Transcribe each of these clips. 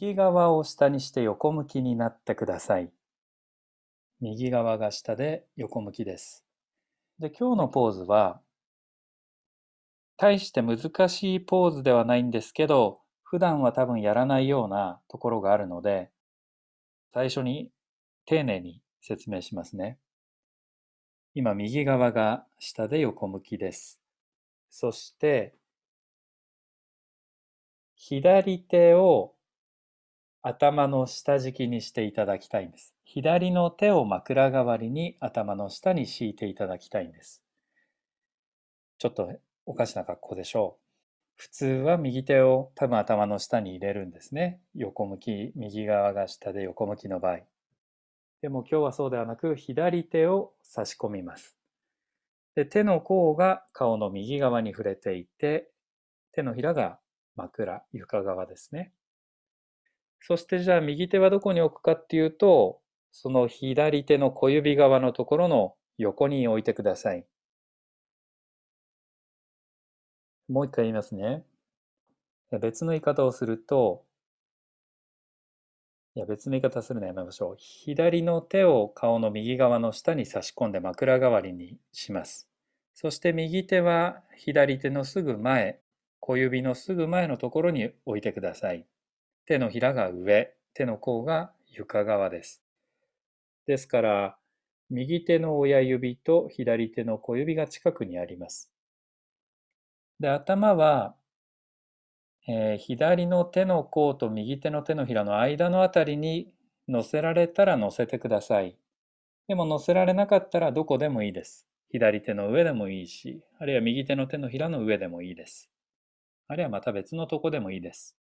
右側を下にして横向きになってください。右側が下で横向きです。で、今日のポーズは、大して難しいポーズではないんですけど、普段は多分やらないようなところがあるので、最初に丁寧に説明しますね。今、右側が下で横向きです。そして、左手を頭の下敷きにしていただきたいんです。左の手を枕代わりに頭の下に敷いていただきたいんです。ちょっとおかしな格好でしょう。普通は右手を多分頭の下に入れるんですね。横向き、右側が下で横向きの場合。でも今日はそうではなく、左手を差し込みます。で手の甲が顔の右側に触れていて、手のひらが枕、床側ですね。そしてじゃあ右手はどこに置くかっていうと、その左手の小指側のところの横に置いてください。もう一回言いますね。別の言い方をすると、いや別の言い方するのやめましょう。左の手を顔の右側の下に差し込んで枕代わりにします。そして右手は左手のすぐ前、小指のすぐ前のところに置いてください。手のひらが上、手の甲が床側です。ですから、右手の親指と左手の小指が近くにあります。で、頭はえー、左の手の甲と右手の手のひらの間のあたりに乗せられたら乗せてください。でも乗せられなかったらどこでもいいです。左手の上でもいいし、あるいは右手の手のひらの上でもいいです。あるいはまた別のとこでもいいです。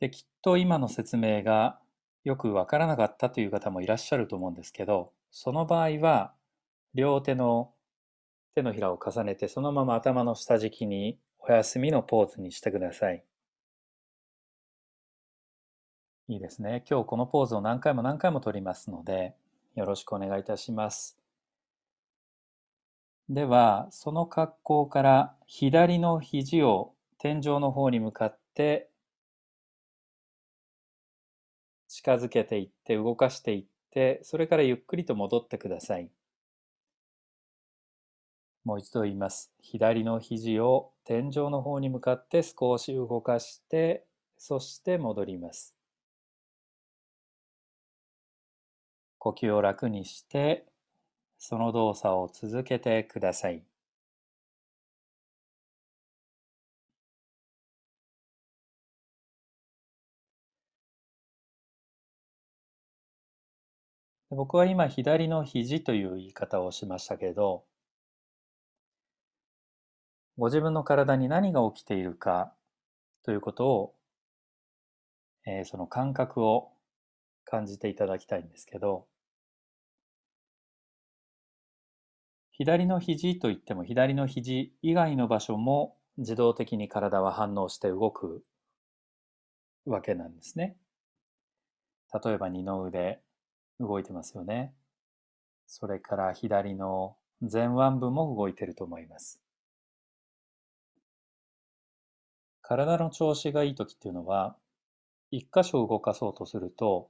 で、きっと今の説明がよくわからなかったという方もいらっしゃると思うんですけど、その場合は、両手の手のひらを重ねてそのまま頭の下敷きにお休みのポーズにしてください。いいですね。今日このポーズを何回も何回も取りますので、よろしくお願いいたします。では、その格好から左の肘を天井の方に向かって近づけていって動かしていって、それからゆっくりと戻ってください。もう一度言います。左の肘を天井の方に向かって少し動かして、そして戻ります。呼吸を楽にして、その動作を続けてください。僕は今左の肘という言い方をしましたけど、ご自分の体に何が起きているかということを、えー、その感覚を感じていただきたいんですけど、左の肘といっても左の肘以外の場所も自動的に体は反応して動くわけなんですね。例えば二の腕動いてますよね。それから左の前腕部も動いてると思います。体の調子がいい時っていうのは、一箇所動かそうとすると、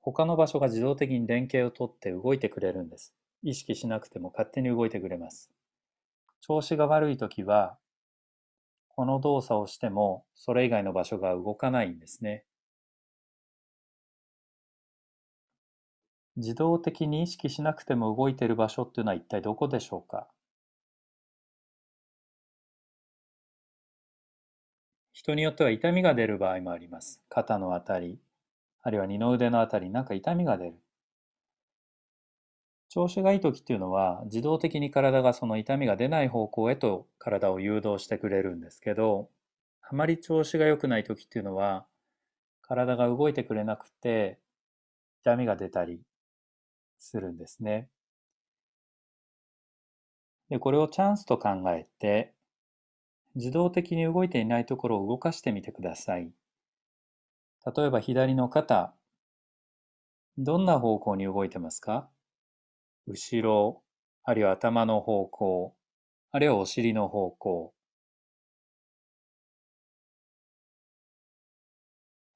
他の場所が自動的に連携をとって動いてくれるんです。意識しなくても勝手に動いてくれます。調子が悪い時は、この動作をしてもそれ以外の場所が動かないんですね。自動的に意識しなくても動いている場所っていうのは一体どこでしょうか？人によっては痛みが出る場合もあります。肩のあたり、あるいは二の腕のあたりなんか痛みが出る。調子がいい時っていうのは自動的に体がその痛みが出ない方向へと体を誘導してくれるんですけど、あまり調子が良くない時っていうのは体が動いてくれなくて痛みが出たりするんですね。で、これをチャンスと考えて自動的に動いていないところを動かしてみてください。例えば左の肩、どんな方向に動いてますか？後ろ、あるいは頭の方向、あるいはお尻の方向。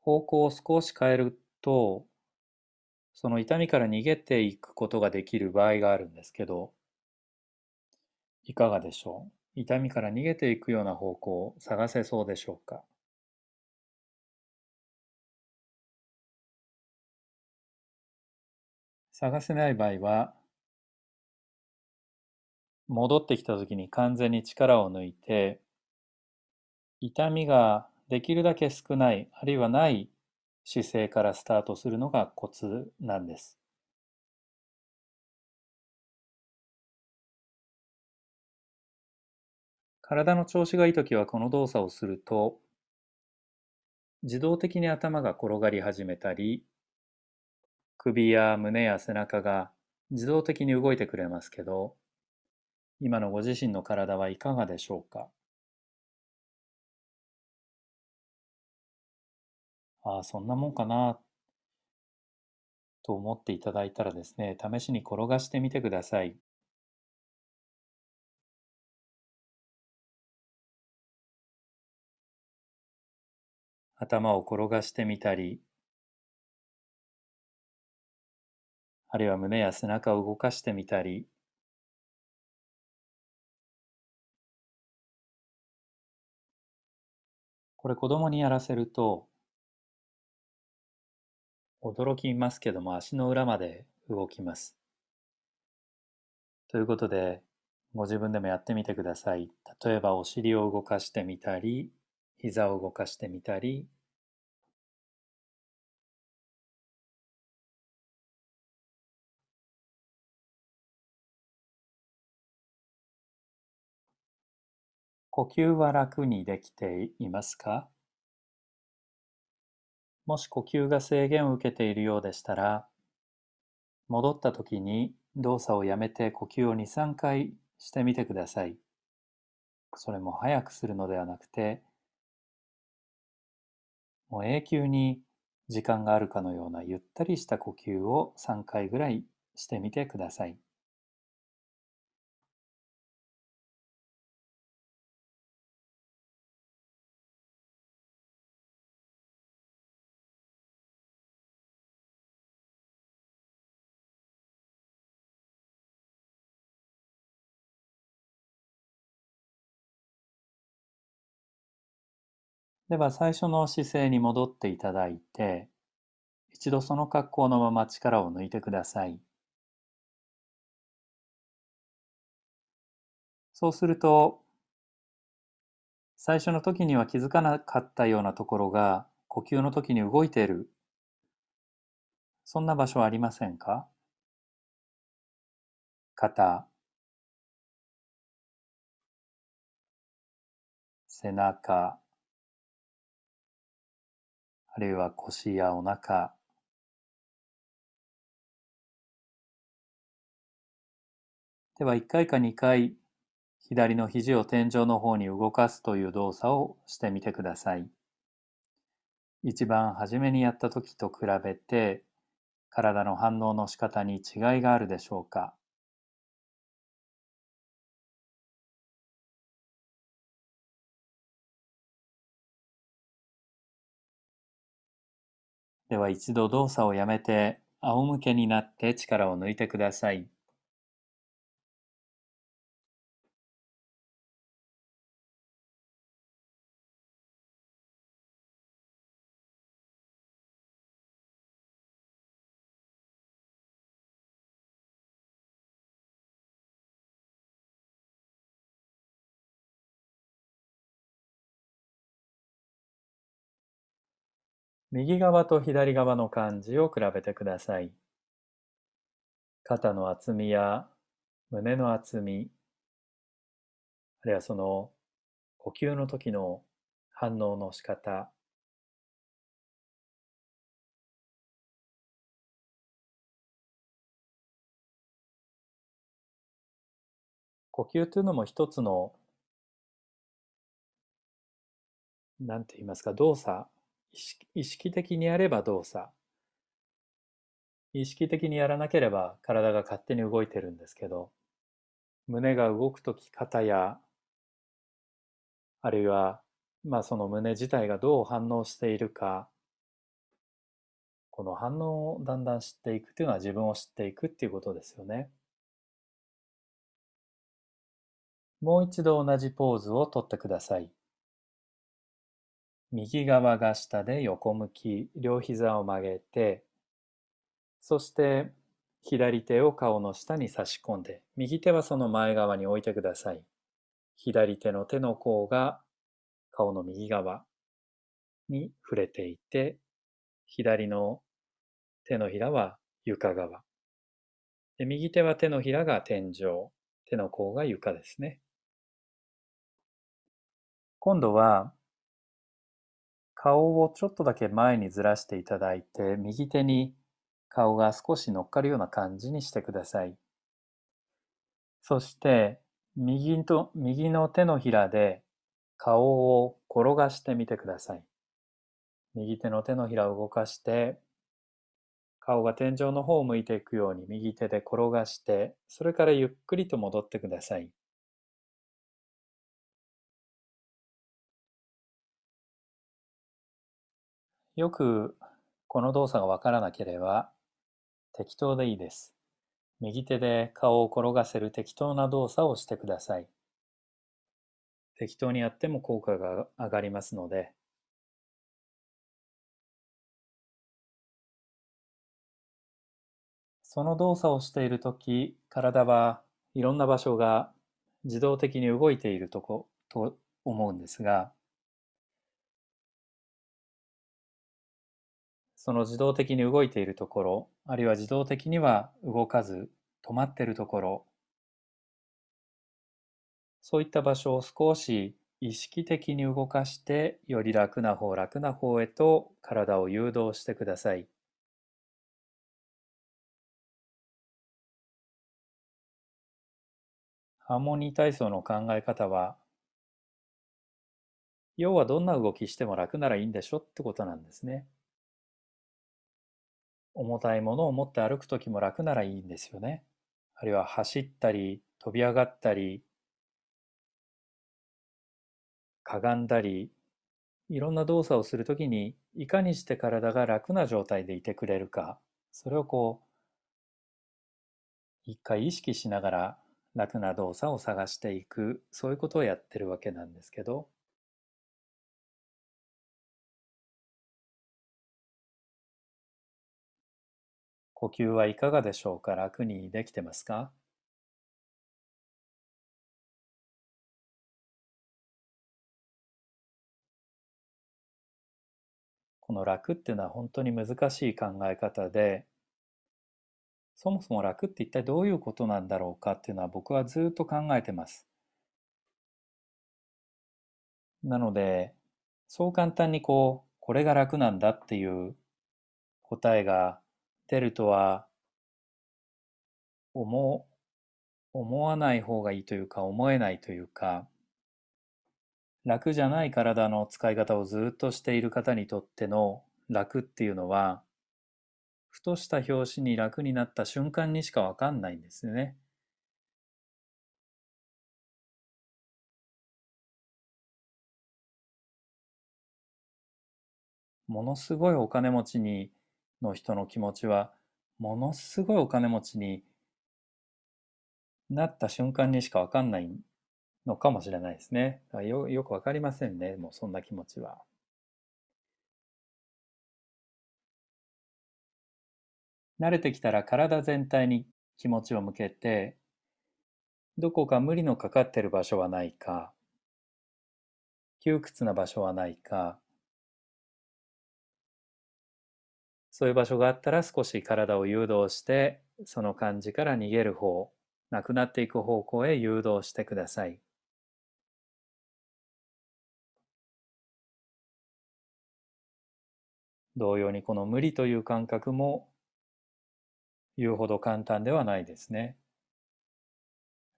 方向を少し変えると、その痛みから逃げていくことができる場合があるんですけど、いかがでしょう？痛みから逃げていくような方向を探せそうでしょうか？探せない場合は、戻ってきた時に完全に力を抜いて、痛みができるだけ少ない、あるいはない姿勢からスタートするのがコツなんです。体の調子がいいときはこの動作をすると、自動的に頭が転がり始めたり、首や胸や背中が自動的に動いてくれますけど、今のご自身の体はいかがでしょうか？ああ、そんなもんかな。と思っていただいたらですね、試しに転がしてみてください。頭を転がしてみたり、あるいは胸や背中を動かしてみたり、これ子供にやらせると驚きますけども足の裏まで動きます。ということで、ご自分でもやってみてください。例えばお尻を動かしてみたり、膝を動かしてみたり、呼吸は楽にできていますか？もし呼吸が制限を受けているようでしたら、戻った時に動作をやめて呼吸を2、3回してみてください。それも早くするのではなくて、もう永久に時間があるかのようなゆったりした呼吸を3回ぐらいしてみてください。では最初の姿勢に戻っていただいて、一度その格好のまま力を抜いてください。そうすると、最初の時には気づかなかったようなところが呼吸の時に動いている。そんな場所はありませんか？肩、背中、あるいは腰やお腹、では1回か2回左の肘を天井の方に動かすという動作をしてみてください。一番初めにやった時と比べて体の反応の仕方に違いがあるでしょうかでは一度動作をやめて仰向けになって力を抜いてください。右側と左側の感じを比べてください。肩の厚みや胸の厚み、あるいはその呼吸の時の反応の仕方、呼吸というのも一つの、なんて言いますか、動作意識的にやれば動作意識的にやらなければ体が勝手に動いてるんですけど胸が動く時肩やあるいはまあその胸自体がどう反応しているかこの反応をだんだん知っていくっていうのは自分を知っていくっていうことですよね。もう一度同じポーズをとってください。右側が下で横向き、両膝を曲げて、そして左手を顔の下に差し込んで、右手はその前側に置いてください。左手の手の甲が顔の右側に触れていて、左の手のひらは床側。で右手は手のひらが天井、手の甲が床ですね。今度は顔をちょっとだけ前にずらしていただいて、右手に顔が少し乗っかるような感じにしてください。そして右と右の手のひらで顔を転がしてみてください。右手の手のひらを動かして、顔が天井の方を向いていくように右手で転がして、それからゆっくりと戻ってください。よくこの動作がわからなければ適当でいいです。右手で顔を転がせる適当な動作をしてください。適当にやっても効果が上がりますので、その動作をしているとき、体はいろんな場所が自動的に動いているとこと思うんですが、その自動的に動いているところ、あるいは自動的には動かず止まっているところ、そういった場所を少し意識的に動かして、より楽な方、楽な方へと体を誘導してください。ハーモニー体操の考え方は、要はどんな動きしても楽ならいいんでしょってことなんですね。重たいものを持って歩く時も楽ならいいんですよね。あるいは走ったり、飛び上がったり、かがんだり、いろんな動作をするときに、いかにして体が楽な状態でいてくれるか、それをこう、一回意識しながら楽な動作を探していく、そういうことをやってるわけなんですけど、呼吸はいかがでしょうか？楽にできてますか？この楽っていうのは本当に難しい考え方で、そもそも楽って一体どういうことなんだろうかっていうのは僕はずっと考えてます。なので、そう簡単にこう、これが楽なんだっていう答えが出るとは思思わない方がいいというか思えないというか楽じゃない体の使い方をずっとしている方にとっての楽っていうのはふとした拍子に楽になった瞬間にしかわかんないんですよね。ものすごいお金持ちにの人の気持ちはものすごいお金持ちになった瞬間にしかわかんないのかもしれないですね。よよくわかりませんね、もうそんな気持ちは。慣れてきたら体全体に気持ちを向けて、どこか無理のかかってる場所はないか、窮屈な場所はないか、そういう場所があったら少し体を誘導して、その感じから逃げる方、なくなっていく方向へ誘導してください。同様にこの無理という感覚も言うほど簡単ではないですね。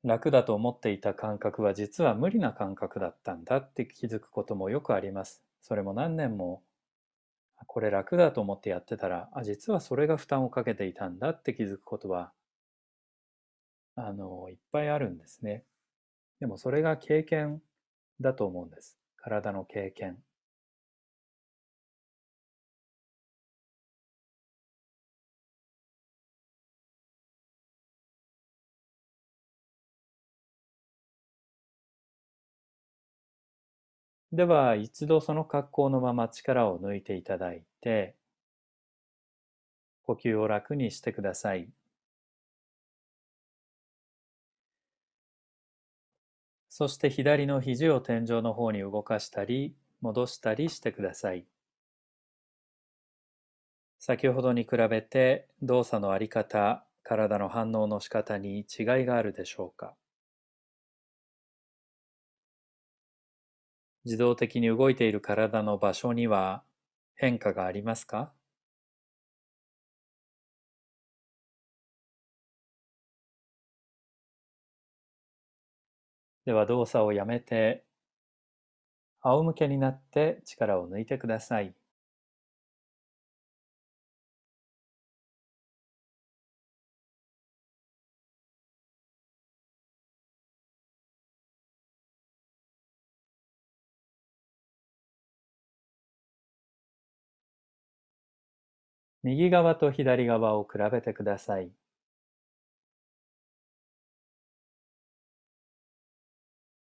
楽だと思っていた感覚は実は無理な感覚だったんだって気づくこともよくあります。それも何年もこれ楽だと思ってやってたら、あ、実はそれが負担をかけていたんだって気づくことは、あの、いっぱいあるんですね。でもそれが経験だと思うんです。体の経験。では一度その格好のまま力を抜いていただいて呼吸を楽にしてください。そして左の肘を天井の方に動かしたり戻したりしてください。先ほどに比べて動作のあり方、体の反応の仕方に違いがあるでしょうか自動的に動いている体の場所には変化がありますか？では動作をやめて仰向けになって力を抜いてください。右側と左側を比べてください。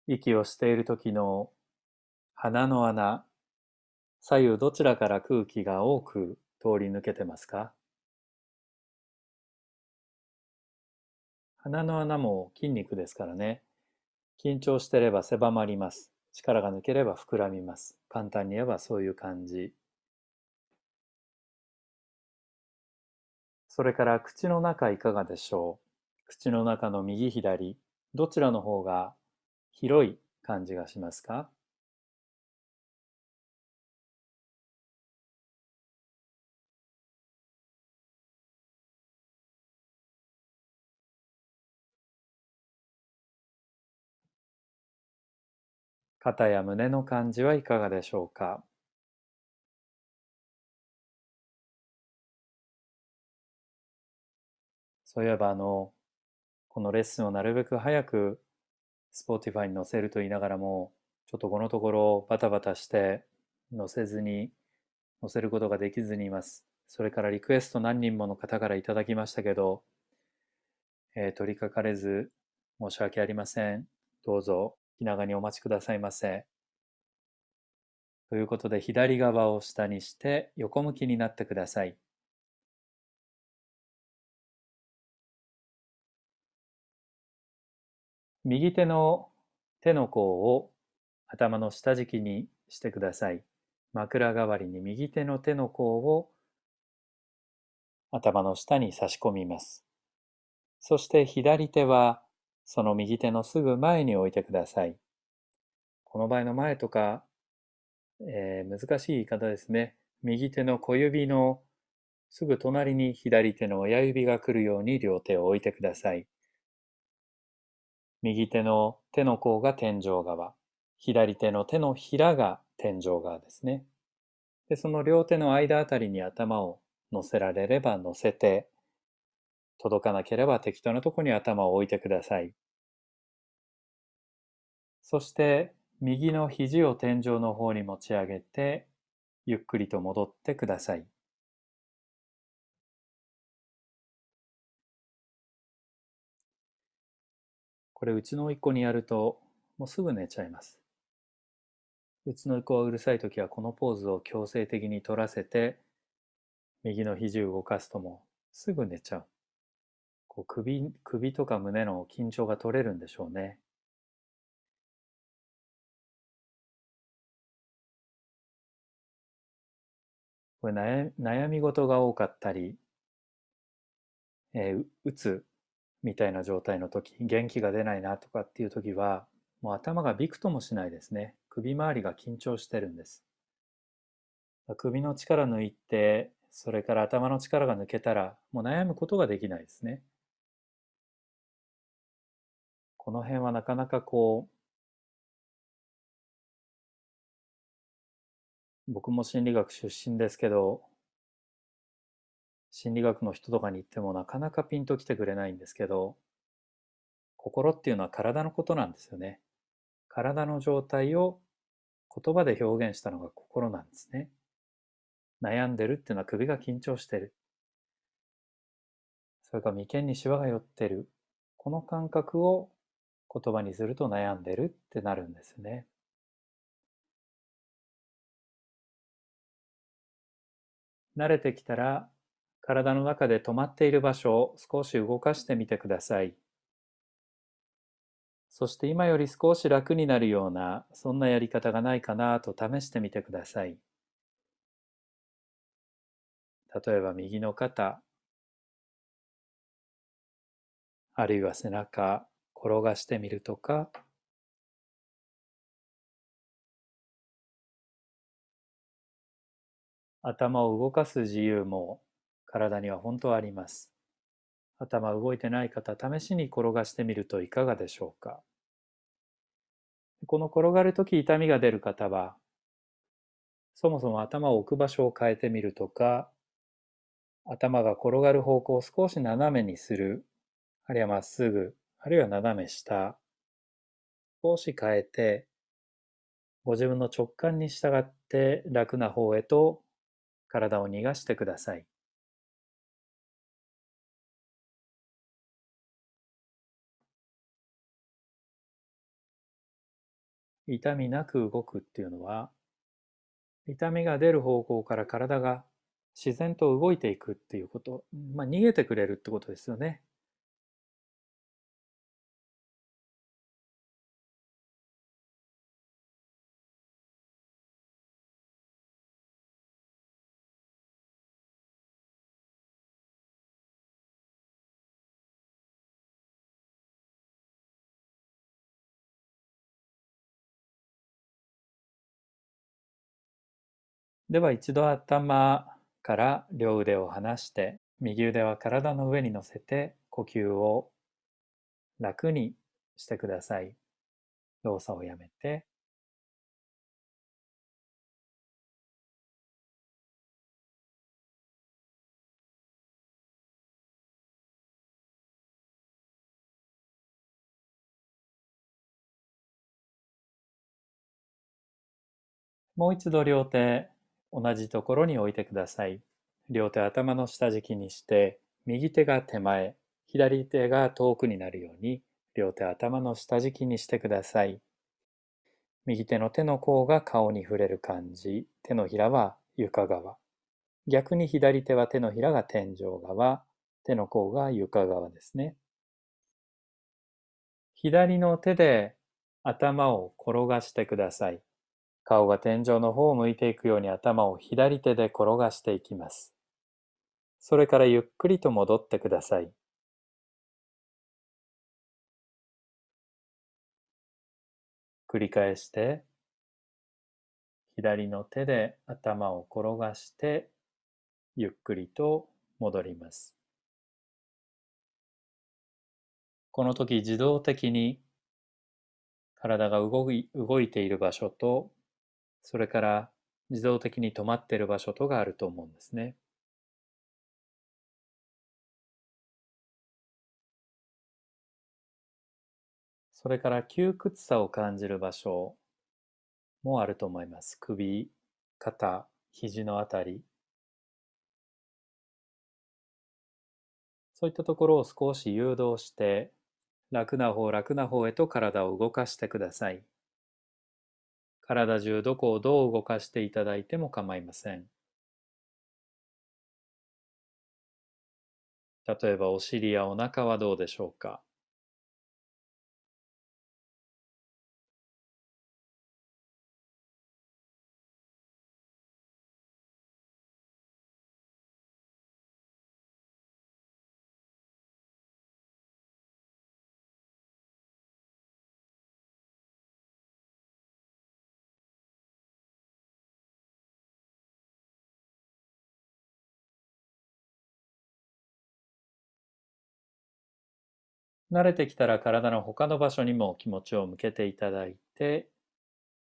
息をしている時の鼻の穴、左右どちらから空気が多く通り抜けてますか？鼻の穴も筋肉ですからね。緊張してれば狭まります。力が抜ければ膨らみます。簡単に言えばそういう感じ。それから口の中いかがでしょう？口の中の右左、どちらの方が広い感じがしますか？肩や胸の感じはいかがでしょうか？そういえばあの、このレッスンをなるべく早く Spotify に載せると言いながらも、ちょっとこのところバタバタして載せずに、載せることができずにいます。それからリクエスト何人もの方からいただきましたけど、えー、取りかかれず申し訳ありません。どうぞ気長にお待ちくださいませ。ということで左側を下にして横向きになってください。右手の手の甲を頭の下敷きにしてください。枕代わりに右手の手の甲を頭の下に差し込みます。そして左手はその右手のすぐ前に置いてください。この場合の前とか、えー、難しい言い方ですね。右手の小指のすぐ隣に左手の親指が来るように両手を置いてください。右手の手の甲が天井側、左手の手のひらが天井側ですね。で、その両手の間あたりに頭を乗せられれば乗せて、届かなければ適当なとこに頭を置いてください。そして、右の肘を天井の方に持ち上げて、ゆっくりと戻ってください。これうちの甥っ子にやるともうすぐ寝ちゃいます。うちの甥っ子はうるさい時はこのポーズを強制的に取らせて右の肘を動かすともすぐ寝ちゃう。こう首首とか胸の緊張が取れるんでしょうね。これ悩悩み事が多かったり、えー、うつみたいな状態の時元気が出ないなとかっていう時はもう頭がびくともしないですね。首周りが緊張してるんです。首の力抜いてそれから頭の力が抜けたらもう悩むことができないですね。この辺はなかなかこう僕も心理学出身ですけど心理学の人とかに言ってもなかなかピンときてくれないんですけど、心っていうのは体のことなんですよね。体の状態を言葉で表現したのが心なんですね。悩んでるっていうのは首が緊張してる。それから眉間にシワが寄ってる。この感覚を言葉にすると悩んでるってなるんですね。慣れてきたら体の中で止まっている場所を少し動かしてみてください。そして今より少し楽になるようなそんなやり方がないかなと試してみてください。例えば右の肩、あるいは背中、転がしてみるとか、頭を動かす自由も体には本当あります。頭動いてない方、試しに転がしてみるといかがでしょうか？この転がるとき痛みが出る方は、そもそも頭を置く場所を変えてみるとか、頭が転がる方向を少し斜めにする、あるいはまっすぐ、あるいは斜め下、少し変えて、ご自分の直感に従って楽な方へと体を逃がしてください。痛みなく動くっていうのは、痛みが出る方向から体が自然と動いていくっていうこと、まあ、逃げてくれるってことですよね。では一度頭から両腕を離して右腕は体の上に乗せて呼吸を楽にしてください。動作をやめてもう一度両手同じところに置いてください。両手頭の下敷きにして、右手が手前、左手が遠くになるように、両手頭の下敷きにしてください。右手の手の甲が顔に触れる感じ、手のひらは床側。逆に左手は手のひらが天井側、手の甲が床側ですね。左の手で頭を転がしてください。顔が天井の方を向いていくように頭を左手で転がしていきます。それからゆっくりと戻ってください。繰り返して、左の手で頭を転がして、ゆっくりと戻ります。この時自動的に体が動い動いている場所とそれから自動的に止まっている場所とがあると思うんですね。それから窮屈さを感じる場所もあると思います。首、肩、肘のあたり。そういったところを少し誘導して、楽な方、楽な方へと体を動かしてください。体中どこをどう動かしていただいても構いません。例えばお尻やお腹はどうでしょうか？慣れてきたら体の他の場所にも気持ちを向けていただいて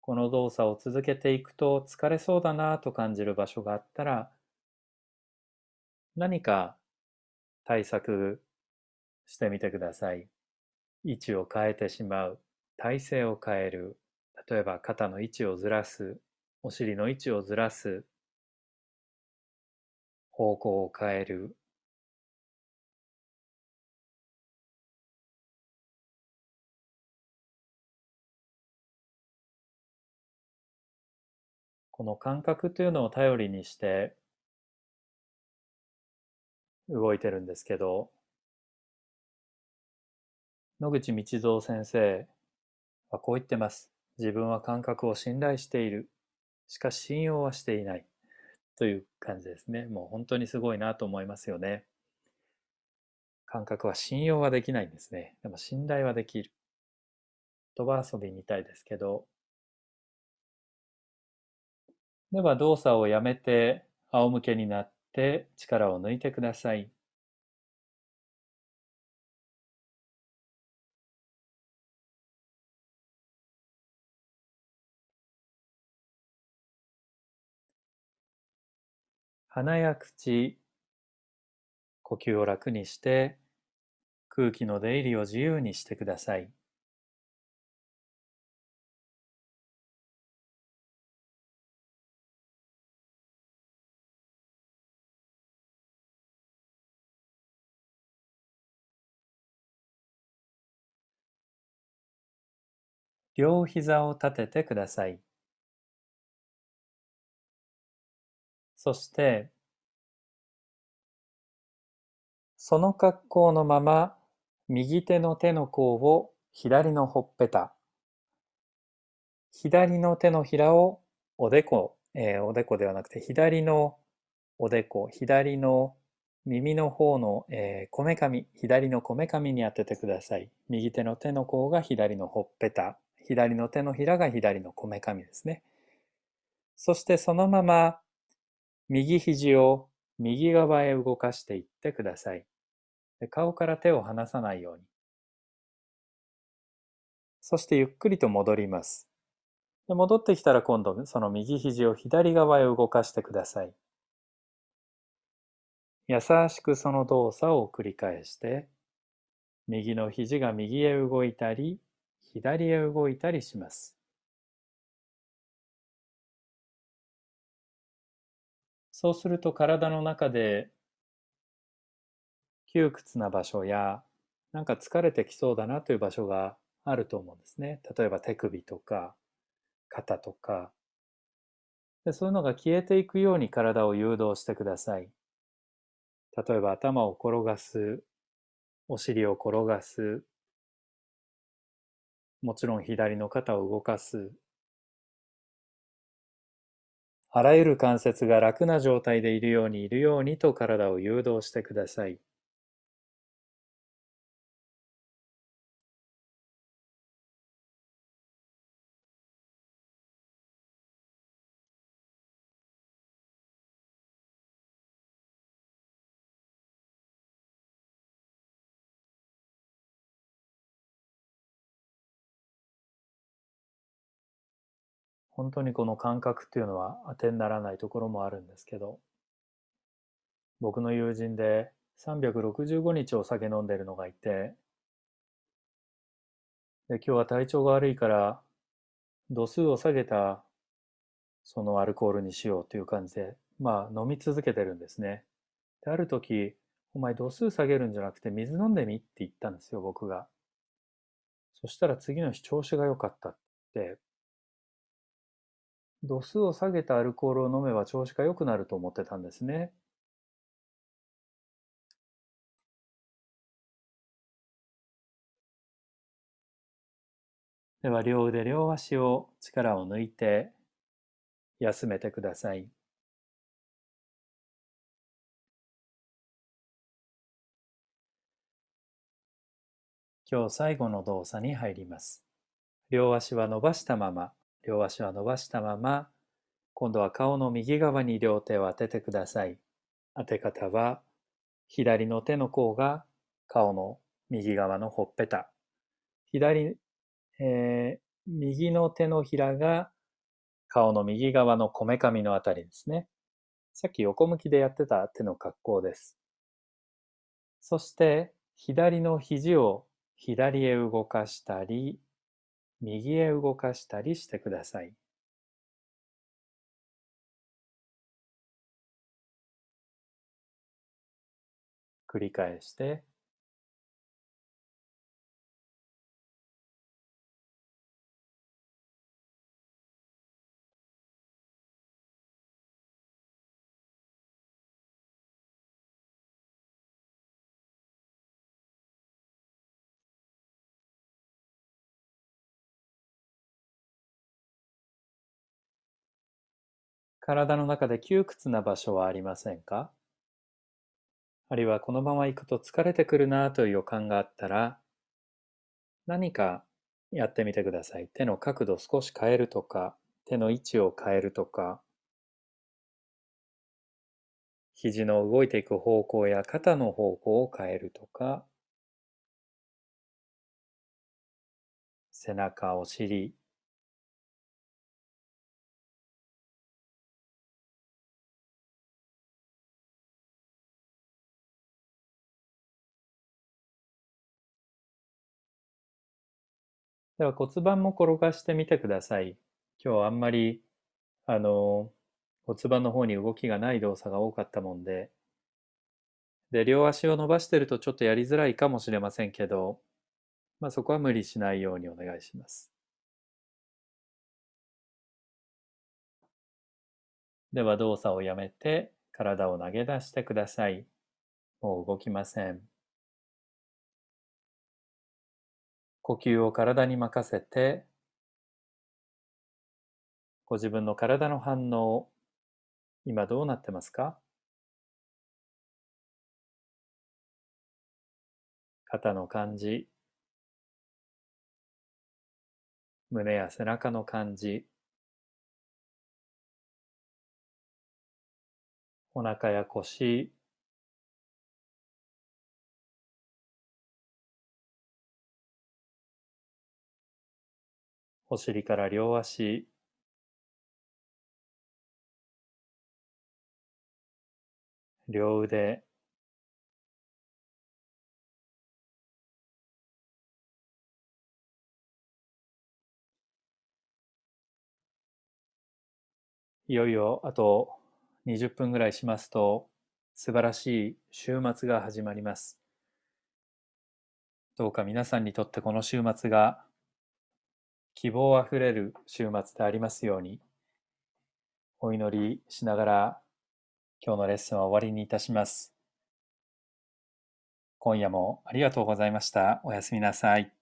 この動作を続けていくと疲れそうだなと感じる場所があったら何か対策してみてください。位置を変えてしまう、体勢を変える、例えば肩の位置をずらす、お尻の位置をずらす、方向を変える、この感覚というのを頼りにして動いてるんですけど、野口道三先生はこう言ってます。自分は感覚を信頼している。しかし信用はしていない。という感じですね。もう本当にすごいなと思いますよね。感覚は信用はできないんですね。でも信頼はできる。言葉遊びみたいですけど。では動作をやめて仰向けになって力を抜いてください。鼻や口、呼吸を楽にして空気の出入りを自由にしてください。両膝を立ててください。そして、その格好のまま、右手の手の甲を左のほっぺた、左の手のひらをおでこ、えー、おでこではなくて、左のおでこ、左の耳の方のこめかみ、左のこめかみに当ててください。右手の手の甲が左のほっぺた、左の手のひらが左のこめかみですね。そしてそのまま右肘を右側へ動かしていってください。顔から手を離さないように。そしてゆっくりと戻ります。で戻ってきたら今度その右肘を左側へ動かしてください。優しくその動作を繰り返して、右の肘が右へ動いたり、左へ動いたりします。そうすると体の中で窮屈な場所やなんか疲れてきそうだなという場所があると思うんですね。例えば手首とか肩とかでそういうのが消えていくように体を誘導してください。例えば頭を転がす、お尻を転がす、もちろん左の肩を動かす。あらゆる関節が楽な状態でいるようにいるようにと体を誘導してください。本当にこの感覚っていうのは当てにならないところもあるんですけど僕の友人で365日お酒飲んでるのがいてで今日は体調が悪いから度数を下げたそのアルコールにしようという感じでまあ飲み続けてるんですね。である時お前度数下げるんじゃなくて水飲んでみって言ったんですよ僕が。そしたら次の日調子が良かったって度数を下げたアルコールを飲めば調子が良くなると思ってたんですね。では両腕両足を力を抜いて休めてください。今日最後の動作に入ります。両足は伸ばしたまま両足は伸ばしたまま、今度は顔の右側に両手を当ててください。当て方は、左の手の甲が顔の右側のほっぺた。左、えー、右の手のひらが顔の右側のこめかみのあたりですね。さっき横向きでやってた手の格好です。そして、左の肘を左へ動かしたり、右へ動かしたりしてください。繰り返して体の中で窮屈な場所はありませんか？あるいはこのまま行くと疲れてくるなという予感があったら何かやってみてください。手の角度を少し変えるとか手の位置を変えるとか肘の動いていく方向や肩の方向を変えるとか背中、お尻、では骨盤も転がしてみてください。今日あんまり、あの、骨盤の方に動きがない動作が多かったもんで、で、両足を伸ばしてるとちょっとやりづらいかもしれませんけど、まあ、そこは無理しないようにお願いします。では動作をやめて体を投げ出してください。もう動きません。呼吸を体に任せて、ご自分の体の反応、今どうなってますか？肩の感じ、胸や背中の感じ、お腹や腰、お尻から両足、両腕、いよいよあと20分ぐらいしますと素晴らしい週末が始まります。どうか皆さんにとってこの週末が希望あふれる週末でありますようにお祈りしながら今日のレッスンは終わりにいたします。今夜もありがとうございました。おやすみなさい。